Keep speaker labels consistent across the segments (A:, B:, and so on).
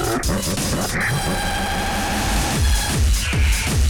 A: Thank you.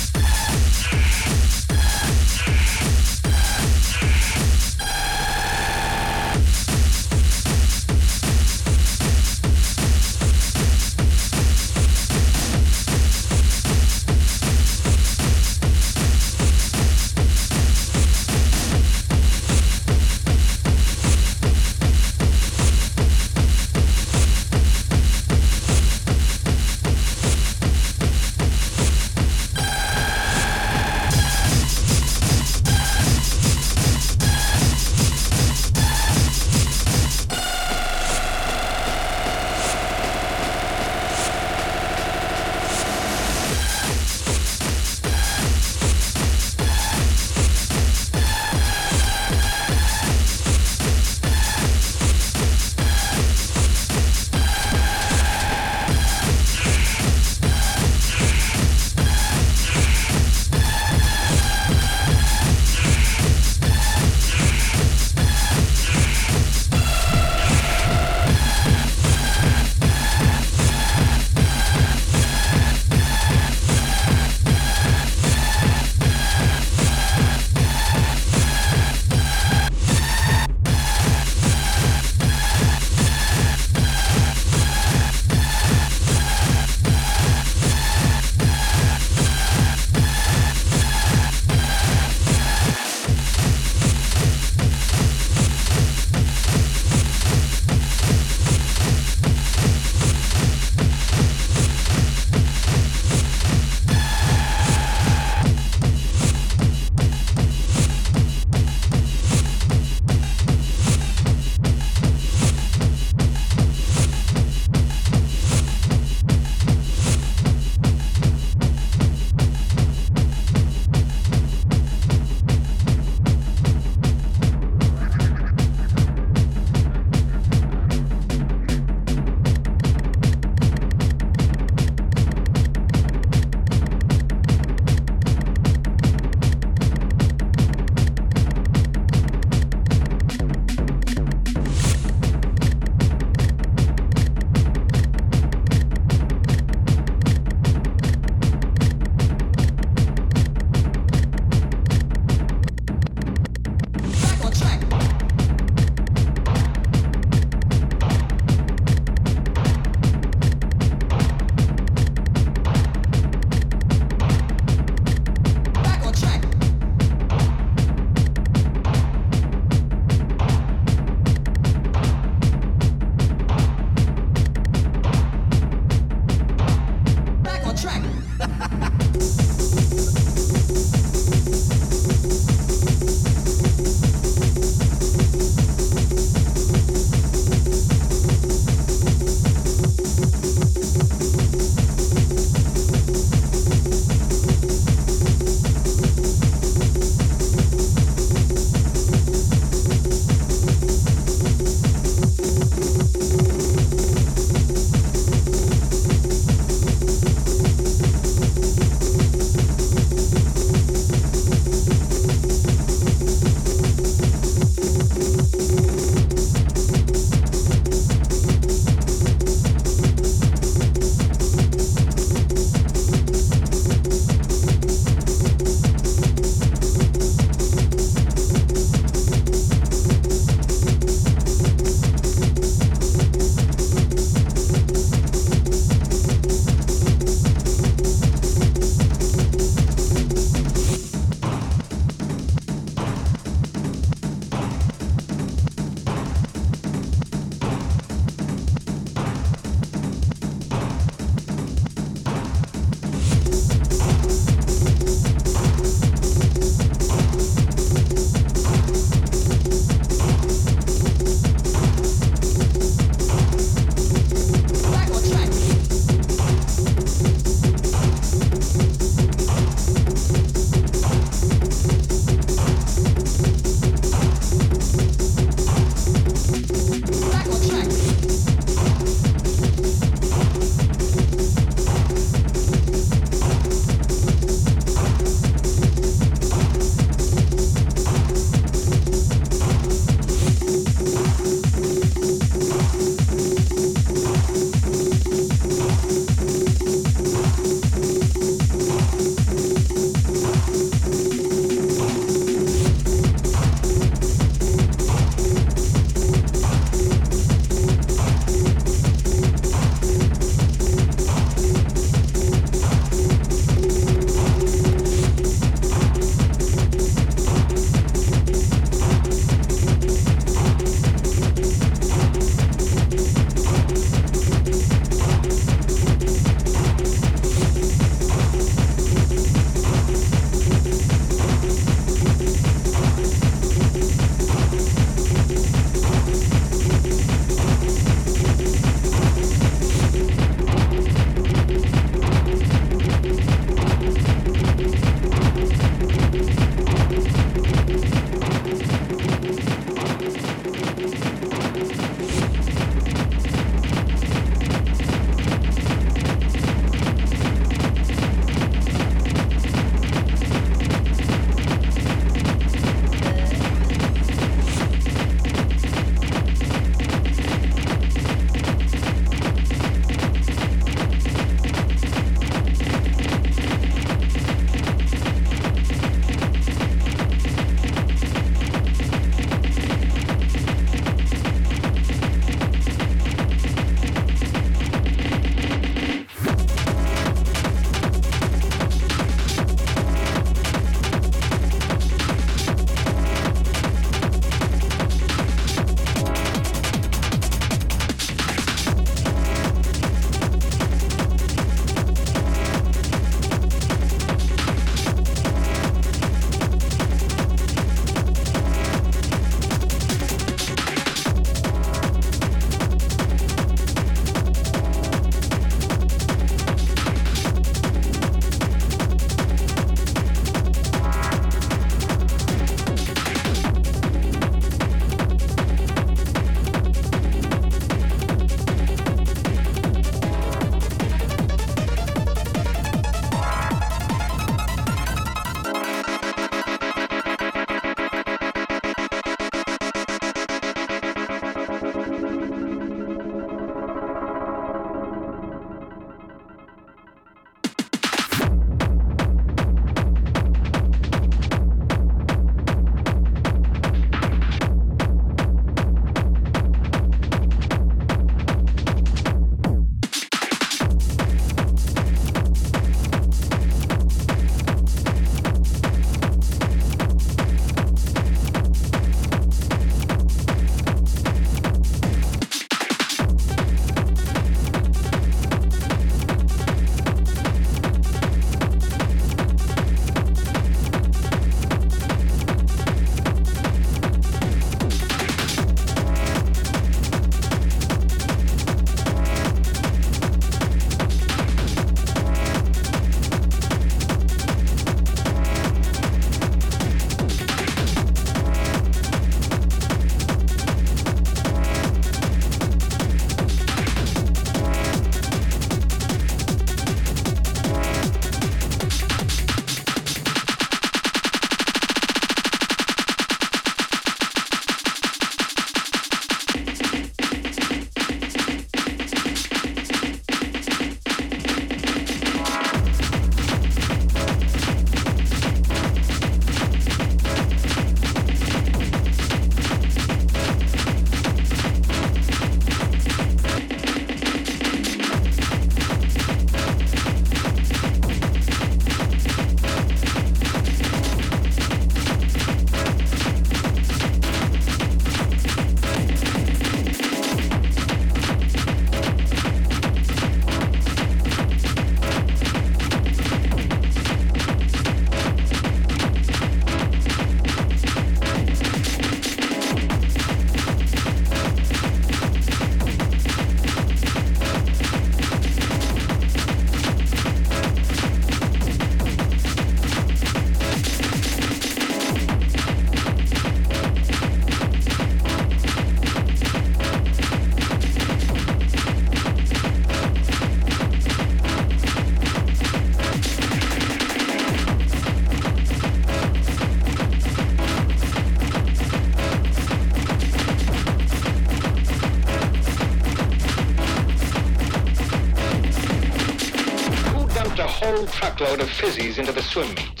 A: Truckload of fizzies into the swim meet.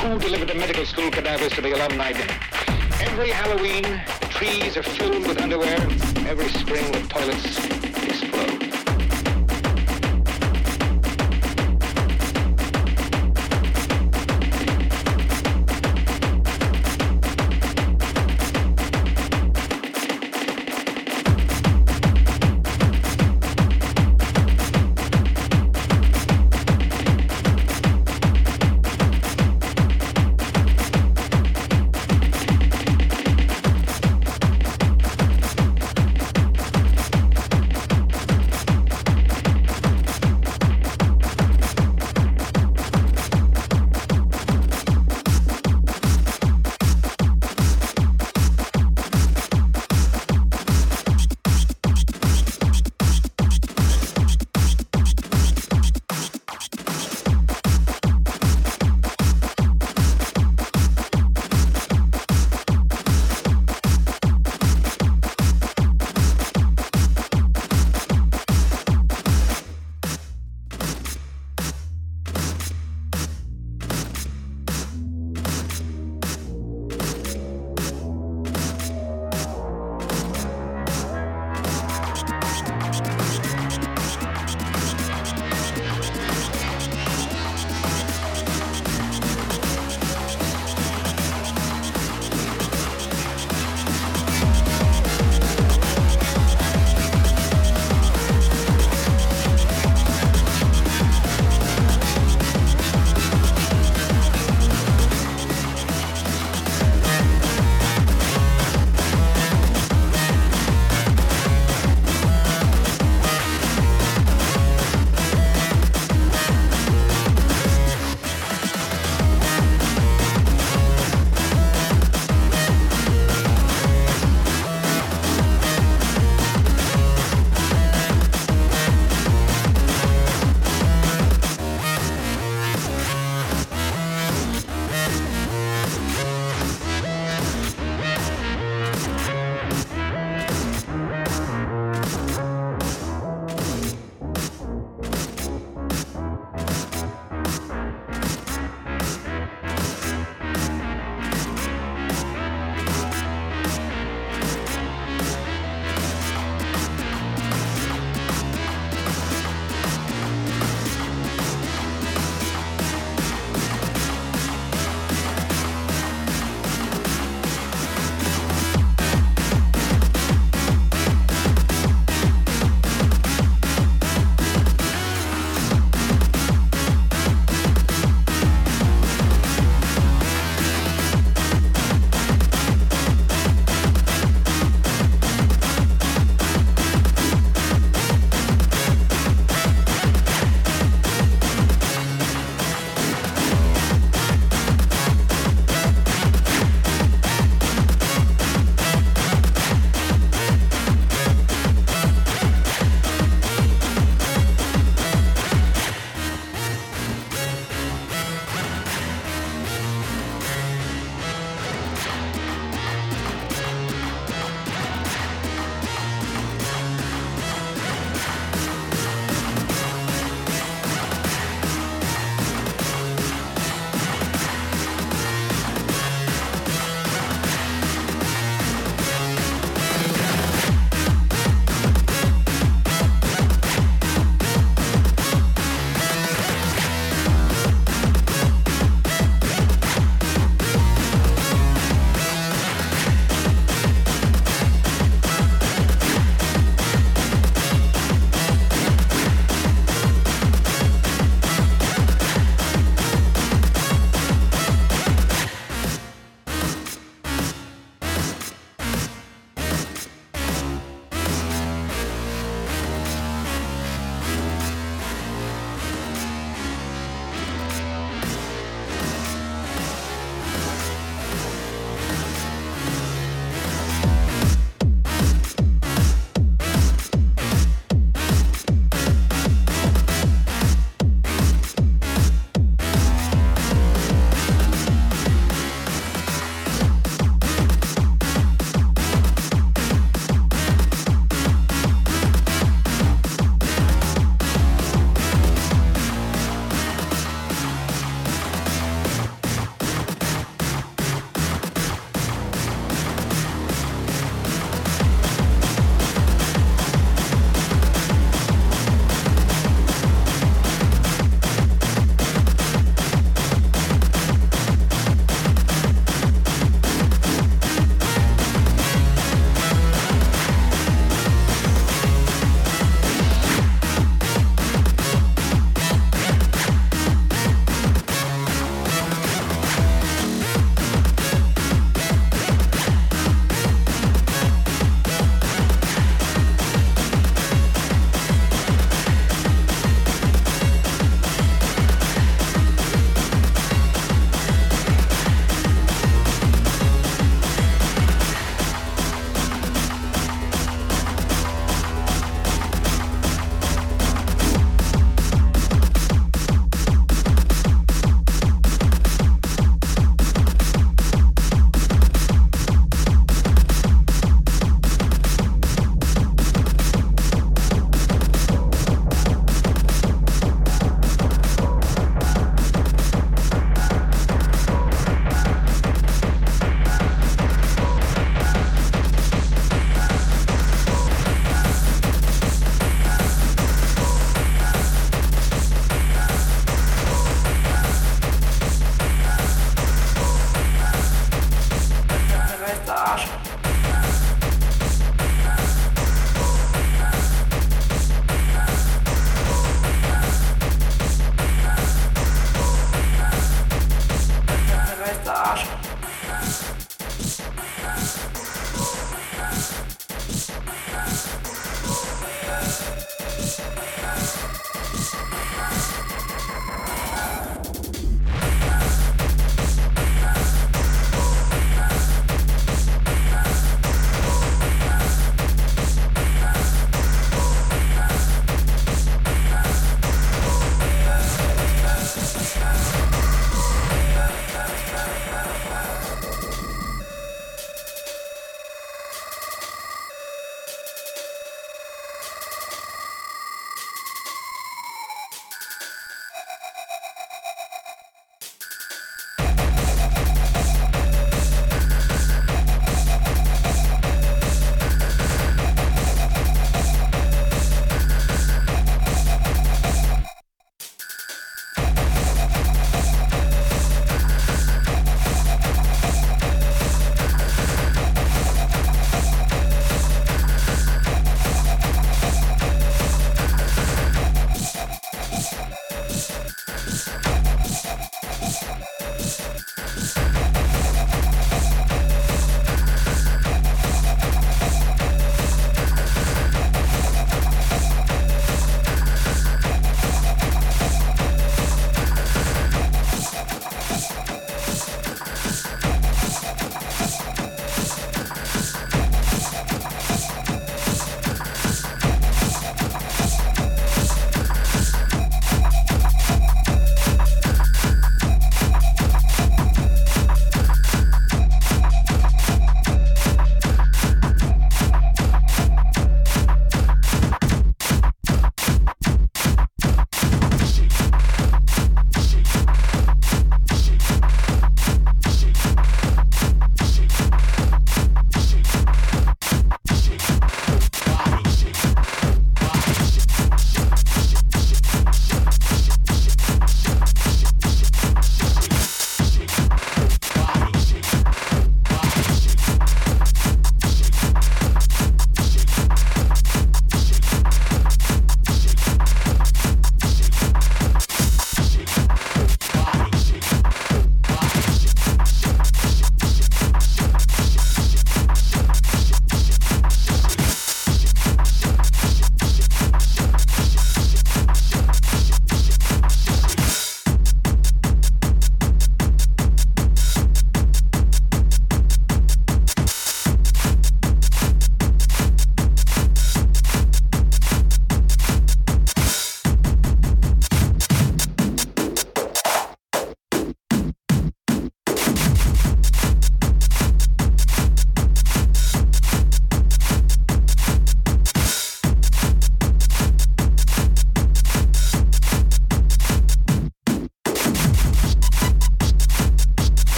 A: Who delivered the medical school cadavers to the alumni dinner? Every Halloween, the trees are filled with underwear. Every spring, the toilets